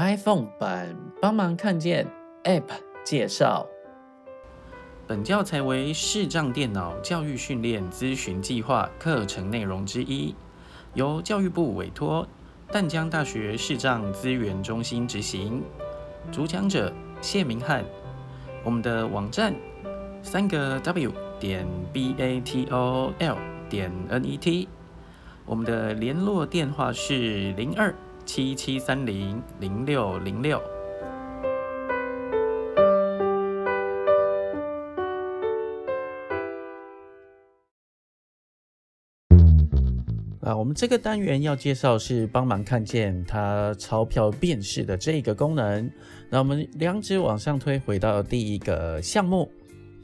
iPhone 版帮忙看见 App 介绍。本教材为视障电脑教育训练咨询计划课程内容之一，由教育部委托淡江大学视障资源中心执行。主讲者谢明翰。我们的网站三个 W 点 B A T O L 点 N E T。我们的联络电话是零二七七三零零六零六。啊，我们这个单元要介绍是帮忙看见它钞票辨识的这个功能。那我们两指往上推，回到第一个项目，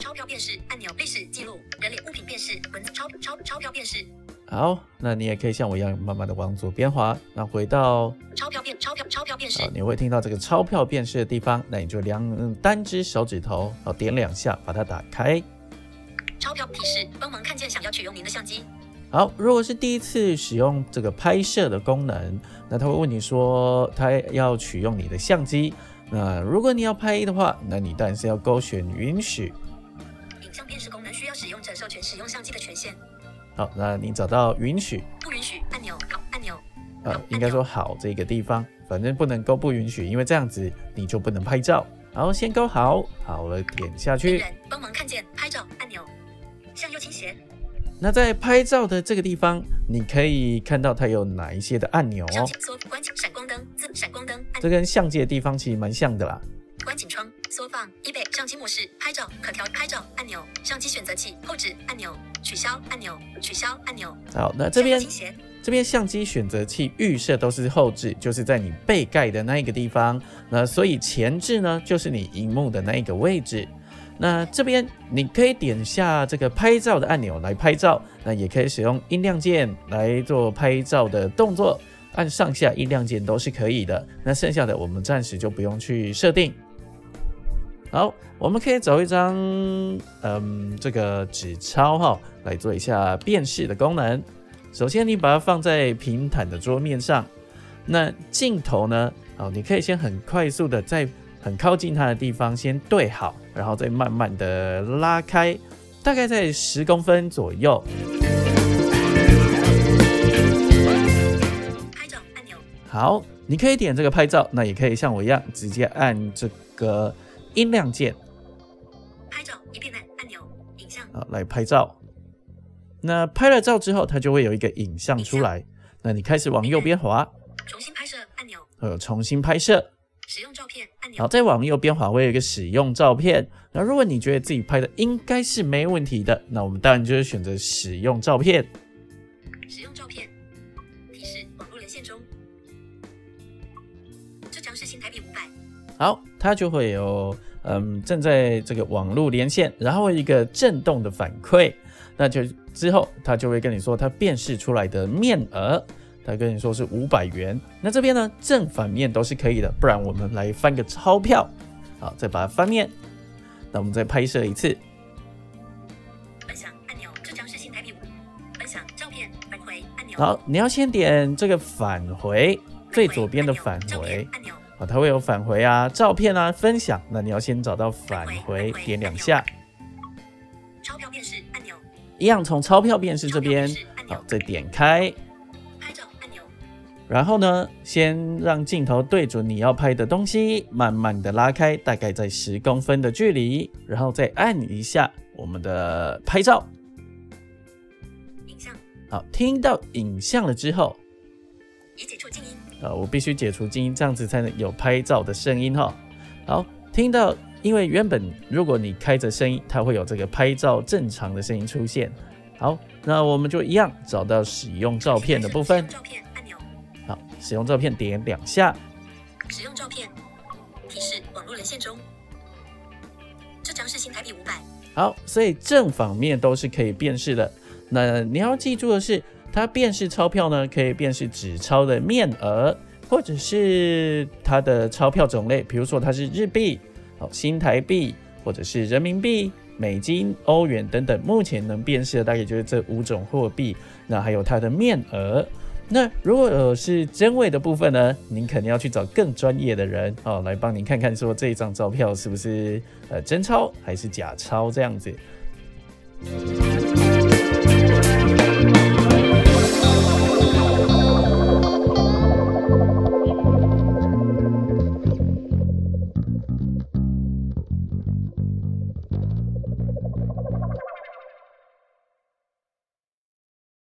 钞票辨识按钮，历史记录，人脸物品辨识，文字钞钞钞票辨识。好，那你也可以像我一样，慢慢的往左边滑，那回到钞票变钞票钞票辨识，，你会听到这个钞票辨识的地方，那你就两嗯单只手指头，哦点两下把它打开。钞票提示，帮忙看见想要取用您的相机。好，如果是第一次使用这个拍摄的功能，那他会问你说他要取用你的相机。那如果你要拍的话，那你当然是要勾选允许。影像辨识功能需要使用者授权使用相机的权限，好，那你找到允许，不允许按钮好按钮。呃，应该说好这个地方，反正不能够不允许，因为这样子你就不能拍照。好，先勾好，好了，点下去。帮忙看见拍照按钮，向右倾斜。那在拍照的这个地方，你可以看到它有哪一些的按钮哦。缩关紧闪光灯自闪光灯这跟相机的地方其实蛮像的啦。关紧窗缩放一倍相机模式拍照可调拍照按钮相机选择器后置按钮取消按钮取消按钮。好，那这边这边相机选择器预设都是后置，就是在你背盖的那一个地方。那所以前置呢，就是你荧幕的那一个位置。那这边你可以点下这个拍照的按钮来拍照，那也可以使用音量键来做拍照的动作，按上下音量键都是可以的。那剩下的我们暂时就不用去设定。好，我们可以找一张嗯这个纸钞哈，来做一下辨识的功能。首先，你把它放在平坦的桌面上，那镜头呢？哦，你可以先很快速的在很靠近它的地方先对好，然后再慢慢的拉开，大概在十公分左右。拍照按钮好，你可以点这个拍照，那也可以像我一样直接按这个音量键拍照一片按按钮影像啊来拍照。那拍了照之后，它就会有一个影像出来。那你开始往右边滑，重新拍摄按钮呃重新拍摄。使用照片按钮好，再往右边滑会有一个使用照片。那如果你觉得自己拍的应该是没问题的，那我们当然就是选择使用照片。使用照片提示网络连线中。这张是新台币五百好，它就会有嗯正在这个网络连线，然后一个震动的反馈，那就之后它就会跟你说它辨识出来的面额，它跟你说是五百元。那这边呢正反面都是可以的，不然我们来翻个钞票，好，再把它翻面，那我们再拍摄一次。分享按钮，这张是新分享照片返回按钮。好，你要先点这个返回，最左边的返回。按钮啊，它会有返回啊、照片啊、分享，那你要先找到返回，点两下，钞票辨识按钮。一样从钞票辨识这边好，再点开，拍照按钮。然后呢，先让镜头对准你要拍的东西，慢慢的拉开，大概在十公分的距离，然后再按一下我们的拍照，影像。好，听到影像了之后，已解除静音呃，我必须解除静音，这样子才能有拍照的声音哈。好，听到，因为原本如果你开着声音，它会有这个拍照正常的声音出现。好，那我们就一样找到使用照片的部分。照片按钮好，使用照片点两下。使用照片提示网络连线中。这张是新台币五百好，所以正反面都是可以辨识的。那你要记住的是，它辨识钞票呢，可以辨识纸钞的面额，或者是它的钞票种类，比如说它是日币、好新台币，或者是人民币、美金、欧元等等。目前能辨识的大概就是这五种货币，那还有它的面额。那如果呃是真伪的部分呢，您肯定要去找更专业的人哦，来帮您看看说这一张照票是不是呃真钞还是假钞这样子。